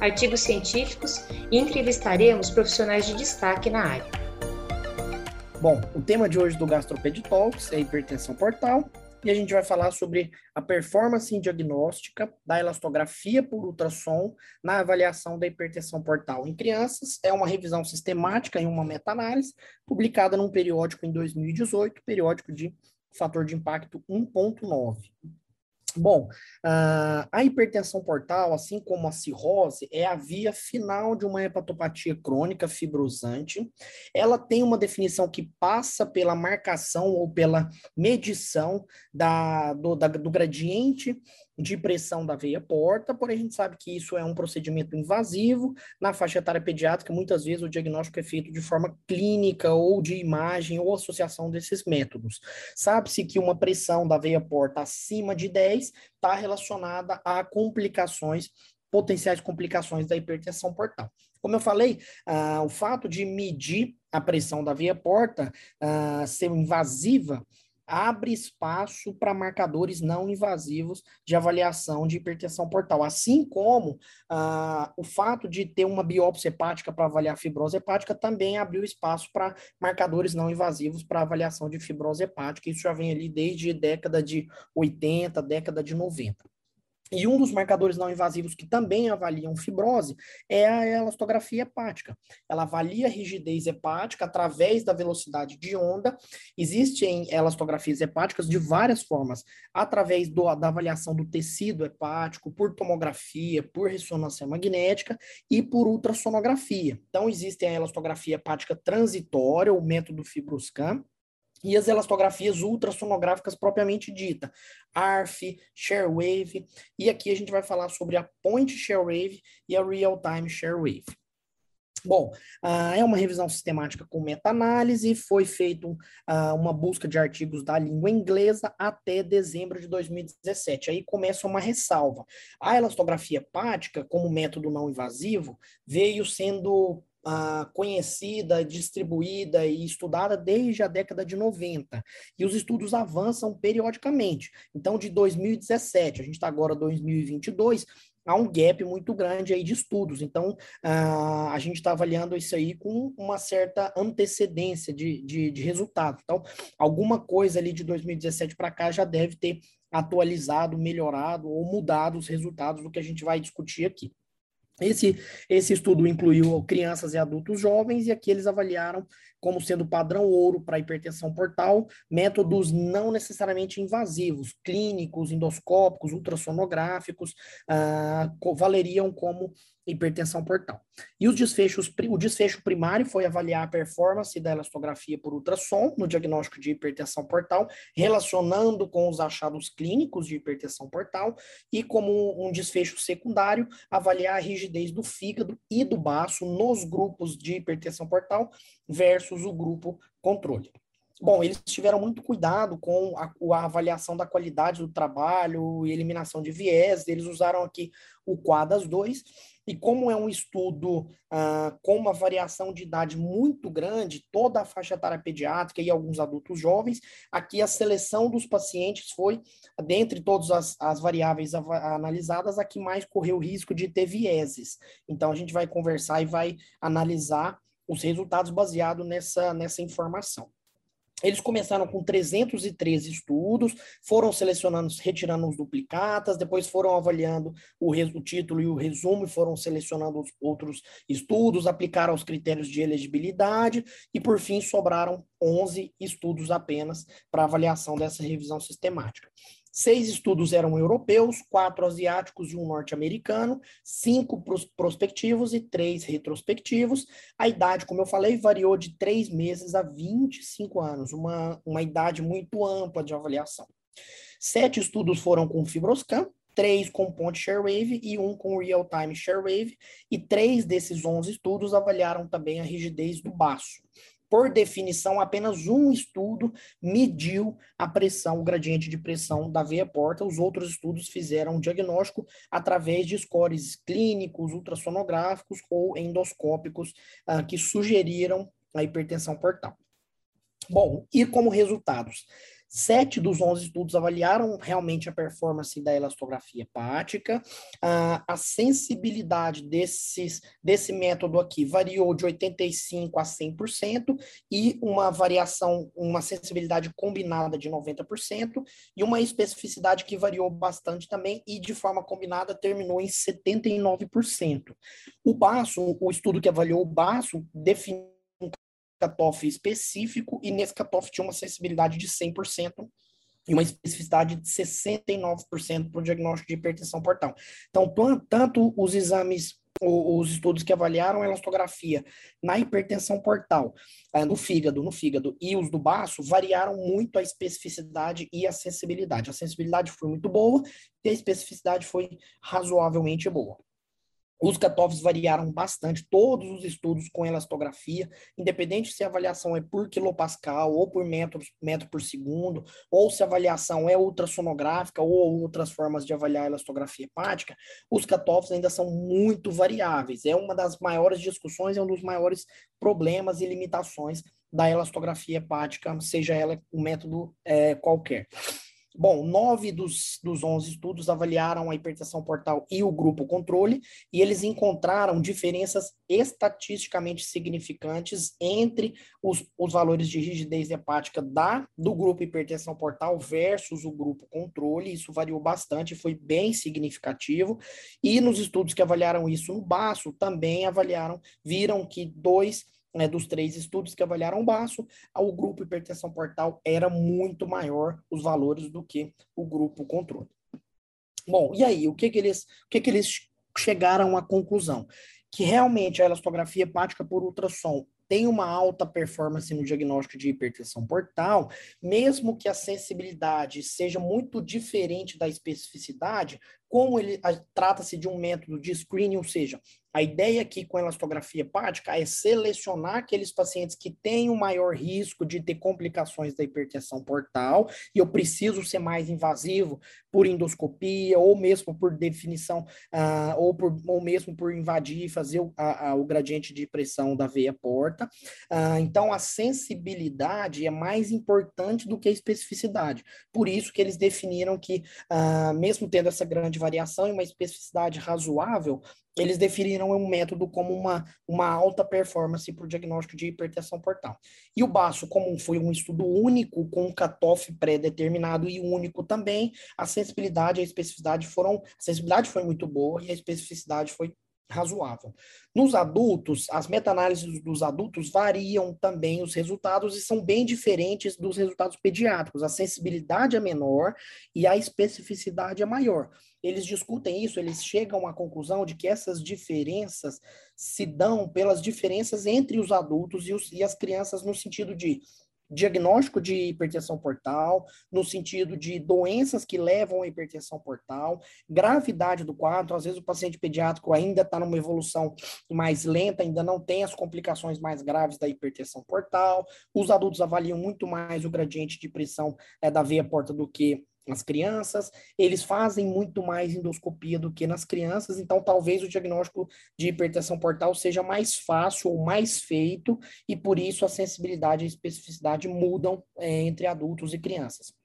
artigos científicos e entrevistaremos profissionais de destaque na área. Bom, o tema de hoje do Gastroped Talks é hipertensão portal e a gente vai falar sobre a performance diagnóstica da elastografia por ultrassom na avaliação da hipertensão portal em crianças. É uma revisão sistemática em uma meta-análise publicada num periódico em 2018, periódico de fator de impacto 1.9. Bom, uh, a hipertensão portal, assim como a cirrose, é a via final de uma hepatopatia crônica fibrosante. Ela tem uma definição que passa pela marcação ou pela medição da, do, da, do gradiente de pressão da veia porta, porém a gente sabe que isso é um procedimento invasivo. Na faixa etária pediátrica, muitas vezes o diagnóstico é feito de forma clínica ou de imagem ou associação desses métodos. Sabe-se que uma pressão da veia porta acima de 10 está relacionada a complicações potenciais complicações da hipertensão portal. Como eu falei, ah, o fato de medir a pressão da veia porta ah, ser invasiva abre espaço para marcadores não invasivos de avaliação de hipertensão portal, assim como ah, o fato de ter uma biópsia hepática para avaliar fibrose hepática também abriu espaço para marcadores não invasivos para avaliação de fibrose hepática, isso já vem ali desde década de 80, década de 90. E um dos marcadores não invasivos que também avaliam fibrose é a elastografia hepática. Ela avalia a rigidez hepática através da velocidade de onda. Existem elastografias hepáticas de várias formas, através do, da avaliação do tecido hepático, por tomografia, por ressonância magnética e por ultrassonografia. Então, existe a elastografia hepática transitória, o método Fibroscan, e as elastografias ultrassonográficas propriamente dita, ARF, Sharewave, e aqui a gente vai falar sobre a Point Sharewave e a Real Time Sharewave. Bom, uh, é uma revisão sistemática com meta-análise, foi feita uh, uma busca de artigos da língua inglesa até dezembro de 2017. Aí começa uma ressalva. A elastografia hepática, como método não invasivo, veio sendo conhecida, distribuída e estudada desde a década de 90. E os estudos avançam periodicamente. Então, de 2017, a gente está agora em 2022, há um gap muito grande aí de estudos. Então, uh, a gente está avaliando isso aí com uma certa antecedência de, de, de resultado. Então, alguma coisa ali de 2017 para cá já deve ter atualizado, melhorado ou mudado os resultados do que a gente vai discutir aqui. Esse, esse estudo incluiu crianças e adultos jovens, e aqui eles avaliaram como sendo padrão ouro para hipertensão portal, métodos não necessariamente invasivos, clínicos, endoscópicos, ultrassonográficos, ah, valeriam como hipertensão portal. E os desfechos, o desfecho primário foi avaliar a performance da elastografia por ultrassom no diagnóstico de hipertensão portal, relacionando com os achados clínicos de hipertensão portal, e como um desfecho secundário, avaliar a rigidez do fígado e do baço nos grupos de hipertensão portal versus o grupo controle. Bom, eles tiveram muito cuidado com a, a, avaliação da qualidade do trabalho e eliminação de viés. Eles usaram aqui o Quadas 2 e como é um estudo ah, com uma variação de idade muito grande, toda a faixa etária pediátrica e alguns adultos jovens, aqui a seleção dos pacientes foi, dentre todas as, as variáveis analisadas, a que mais correu risco de ter vieses. Então, a gente vai conversar e vai analisar os resultados baseados nessa, nessa informação. Eles começaram com 313 estudos, foram selecionando, retirando os duplicatas, depois foram avaliando o, o, título e o resumo, e foram selecionando os outros estudos, aplicaram os critérios de elegibilidade e, por fim, sobraram 11 estudos apenas para avaliação dessa revisão sistemática. Seis estudos eram europeus, quatro asiáticos e um norte-americano, cinco prospectivos e três retrospectivos. A idade, como eu falei, variou de três meses a 25 anos, uma, uma idade muito ampla de avaliação. Sete estudos foram com Fibroscan, três com ponte Sharewave e um com real-time Sharewave, e três desses 11 estudos avaliaram também a rigidez do baço. Por definição, apenas um estudo mediu a pressão, o gradiente de pressão da veia porta. Os outros estudos fizeram o diagnóstico através de scores clínicos, ultrassonográficos ou endoscópicos uh, que sugeriram a hipertensão portal. Bom, e como resultados? Sete dos onze estudos avaliaram realmente a performance da elastografia hepática. A sensibilidade desses, desse método aqui variou de 85% a 100% e uma variação, uma sensibilidade combinada de 90% e uma especificidade que variou bastante também e de forma combinada terminou em 79%. O baço, o estudo que avaliou o baço, definiu cutoff específico, e nesse cutoff tinha uma sensibilidade de 100% e uma especificidade de 69% para o diagnóstico de hipertensão portal. Então, tanto os exames, os estudos que avaliaram a elastografia na hipertensão portal, eh, no fígado, no fígado e os do baço, variaram muito a especificidade e a sensibilidade. A sensibilidade foi muito boa e a especificidade foi razoavelmente boa. Os cutoffs variaram bastante, todos os estudos com elastografia, independente se a avaliação é por quilopascal ou por metro, metro por segundo, ou se a avaliação é ultrassonográfica ou outras formas de avaliar a elastografia hepática, os cutoffs ainda são muito variáveis. É uma das maiores discussões, é um dos maiores problemas e limitações da elastografia hepática, seja ela um método é, qualquer. Bom, nove dos, dos 11 estudos avaliaram a hipertensão portal e o grupo controle, e eles encontraram diferenças estatisticamente significantes entre os, os valores de rigidez hepática da, do grupo hipertensão portal versus o grupo controle. Isso variou bastante, foi bem significativo. E nos estudos que avaliaram isso no baço, também avaliaram, viram que dois né, dos três estudos que avaliaram o baço, o grupo hipertensão portal era muito maior os valores do que o grupo controle. Bom, e aí, o que que eles, o que que eles chegaram à conclusão? Que realmente a elastografia hepática por ultrassom tem uma alta performance no diagnóstico de hipertensão portal, mesmo que a sensibilidade seja muito diferente da especificidade, como ele trata-se de um método de screening, ou seja, a ideia aqui com a elastografia hepática é selecionar aqueles pacientes que têm o maior risco de ter complicações da hipertensão portal, e eu preciso ser mais invasivo por endoscopia, ou mesmo por definição, uh, ou, por, ou mesmo por invadir e fazer o, a, a, o gradiente de pressão da veia porta. Uh, então, a sensibilidade é mais importante do que a especificidade. Por isso que eles definiram que, uh, mesmo tendo essa grande variação e uma especificidade razoável, eles definiram um método como uma, uma alta performance para o diagnóstico de hipertensão portal. E o baço, como foi um estudo único, com um cutoff pré-determinado e único também, a sensibilidade e a especificidade foram, a sensibilidade foi muito boa e a especificidade foi razoável. Nos adultos, as meta-análises dos adultos variam também os resultados e são bem diferentes dos resultados pediátricos. A sensibilidade é menor e a especificidade é maior. Eles discutem isso, eles chegam à conclusão de que essas diferenças se dão pelas diferenças entre os adultos e, os, e as crianças no sentido de diagnóstico de hipertensão portal, no sentido de doenças que levam à hipertensão portal, gravidade do quadro, às vezes o paciente pediátrico ainda está numa evolução mais lenta, ainda não tem as complicações mais graves da hipertensão portal, os adultos avaliam muito mais o gradiente de pressão é, da veia porta do que nas crianças, eles fazem muito mais endoscopia do que nas crianças, então talvez o diagnóstico de hipertensão portal seja mais fácil ou mais feito, e por isso a sensibilidade e a especificidade mudam é, entre adultos e crianças.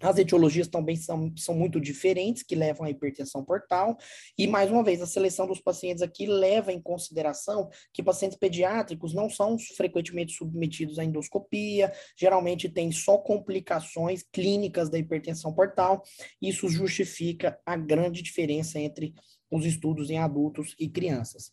As etiologias também são, são muito diferentes, que levam à hipertensão portal. E, mais uma vez, a seleção dos pacientes aqui leva em consideração que pacientes pediátricos não são frequentemente submetidos à endoscopia, geralmente tem só complicações clínicas da hipertensão portal. Isso justifica a grande diferença entre os estudos em adultos e crianças.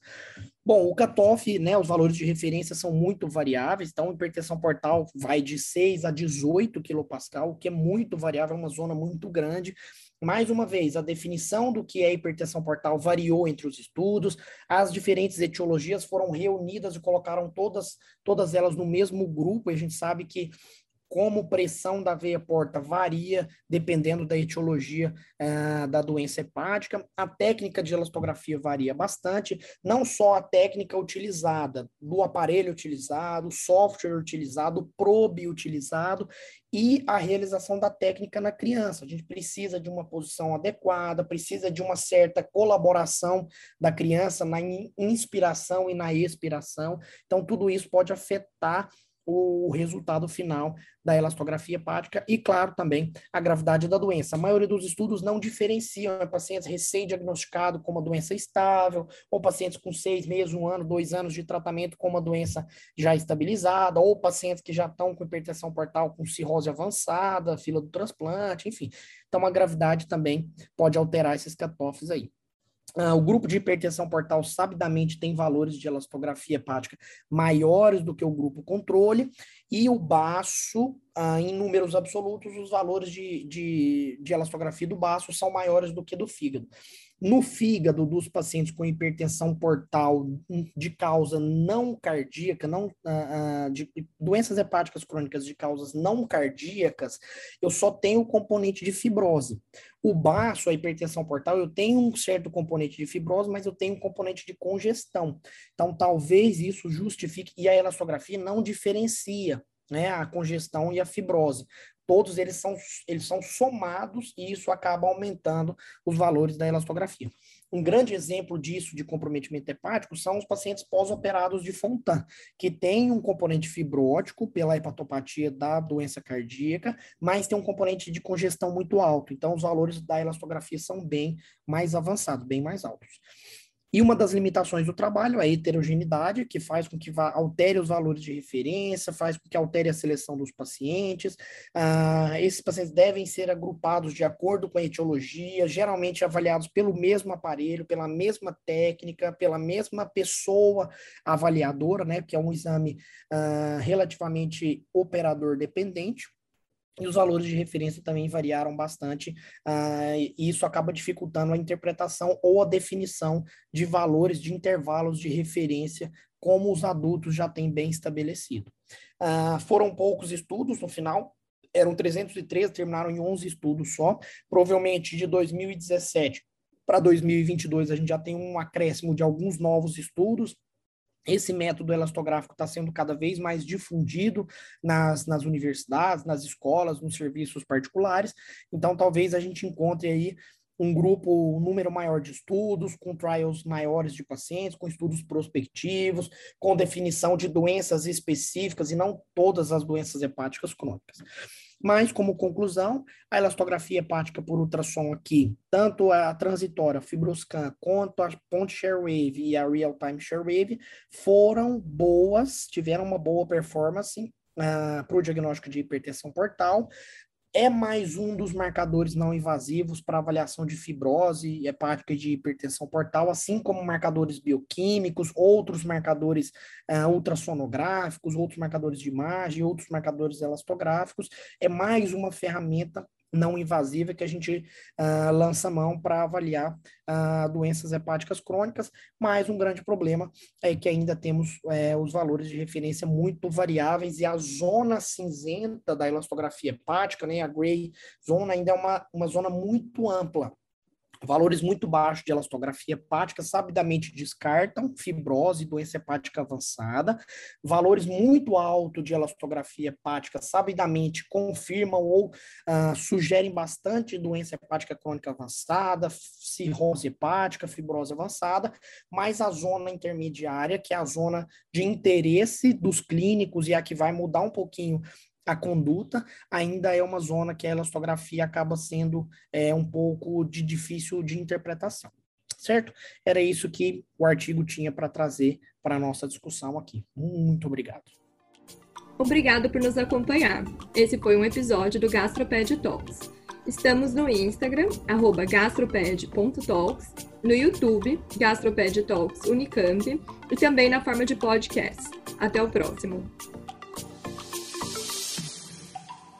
Bom, o cutoff, né, os valores de referência são muito variáveis, então a hipertensão portal vai de 6 a 18 kPa, o que é muito variável, é uma zona muito grande. Mais uma vez, a definição do que é hipertensão portal variou entre os estudos, as diferentes etiologias foram reunidas e colocaram todas, todas elas no mesmo grupo, e a gente sabe que como pressão da veia porta varia dependendo da etiologia uh, da doença hepática. A técnica de elastografia varia bastante, não só a técnica utilizada, do aparelho utilizado, software utilizado, probe utilizado e a realização da técnica na criança. A gente precisa de uma posição adequada, precisa de uma certa colaboração da criança na inspiração e na expiração. Então, tudo isso pode afetar o resultado final da elastografia hepática e, claro, também a gravidade da doença. A maioria dos estudos não diferenciam né, pacientes recém-diagnosticados com uma doença estável, ou pacientes com seis meses, um ano, dois anos de tratamento com uma doença já estabilizada, ou pacientes que já estão com hipertensão portal com cirrose avançada, fila do transplante, enfim. Então, a gravidade também pode alterar esses cutoffs aí. Uh, o grupo de hipertensão portal sabidamente tem valores de elastografia hepática maiores do que o grupo controle, e o baço, uh, em números absolutos, os valores de, de, de elastografia do baço são maiores do que do fígado. No fígado dos pacientes com hipertensão portal de causa não cardíaca, não, uh, de doenças hepáticas crônicas de causas não cardíacas, eu só tenho o componente de fibrose. O baço, a hipertensão portal, eu tenho um certo componente de fibrose, mas eu tenho um componente de congestão. Então, talvez isso justifique, e a elastografia não diferencia né, a congestão e a fibrose todos eles são, eles são somados e isso acaba aumentando os valores da elastografia. Um grande exemplo disso, de comprometimento hepático, são os pacientes pós-operados de Fontan, que tem um componente fibrótico pela hepatopatia da doença cardíaca, mas tem um componente de congestão muito alto. Então, os valores da elastografia são bem mais avançados, bem mais altos. E uma das limitações do trabalho é a heterogeneidade, que faz com que vá, altere os valores de referência, faz com que altere a seleção dos pacientes. Ah, esses pacientes devem ser agrupados de acordo com a etiologia, geralmente avaliados pelo mesmo aparelho, pela mesma técnica, pela mesma pessoa avaliadora, né, que é um exame ah, relativamente operador dependente e os valores de referência também variaram bastante, uh, e isso acaba dificultando a interpretação ou a definição de valores de intervalos de referência, como os adultos já têm bem estabelecido. Uh, foram poucos estudos no final, eram 303, terminaram em 11 estudos só, provavelmente de 2017 para 2022 a gente já tem um acréscimo de alguns novos estudos, esse método elastográfico está sendo cada vez mais difundido nas, nas universidades, nas escolas, nos serviços particulares. Então, talvez a gente encontre aí um grupo, um número maior de estudos, com trials maiores de pacientes, com estudos prospectivos, com definição de doenças específicas e não todas as doenças hepáticas crônicas. Mas, como conclusão, a elastografia hepática por ultrassom aqui, tanto a transitória, Fibroscan, quanto a ponte Sharewave e a Real-Time Sharewave, foram boas, tiveram uma boa performance uh, para o diagnóstico de hipertensão portal, é mais um dos marcadores não invasivos para avaliação de fibrose hepática e de hipertensão portal, assim como marcadores bioquímicos, outros marcadores uh, ultrassonográficos, outros marcadores de imagem, outros marcadores elastográficos. É mais uma ferramenta não invasiva que a gente uh, lança mão para avaliar uh, doenças hepáticas crônicas, mas um grande problema é que ainda temos é, os valores de referência muito variáveis e a zona cinzenta da elastografia hepática, né, a gray zone, ainda é uma, uma zona muito ampla Valores muito baixos de elastografia hepática sabidamente descartam fibrose e doença hepática avançada. Valores muito altos de elastografia hepática sabidamente confirmam ou uh, sugerem bastante doença hepática crônica avançada, cirrose hepática, fibrose avançada, mas a zona intermediária, que é a zona de interesse dos clínicos e a que vai mudar um pouquinho a conduta ainda é uma zona que a elastografia acaba sendo é, um pouco de difícil de interpretação, certo? Era isso que o artigo tinha para trazer para a nossa discussão aqui. Muito obrigado. Obrigado por nos acompanhar. Esse foi um episódio do Gastroped Talks. Estamos no Instagram, gastroped.talks, no YouTube, Gastroped Talks Unicamp, e também na forma de podcast. Até o próximo!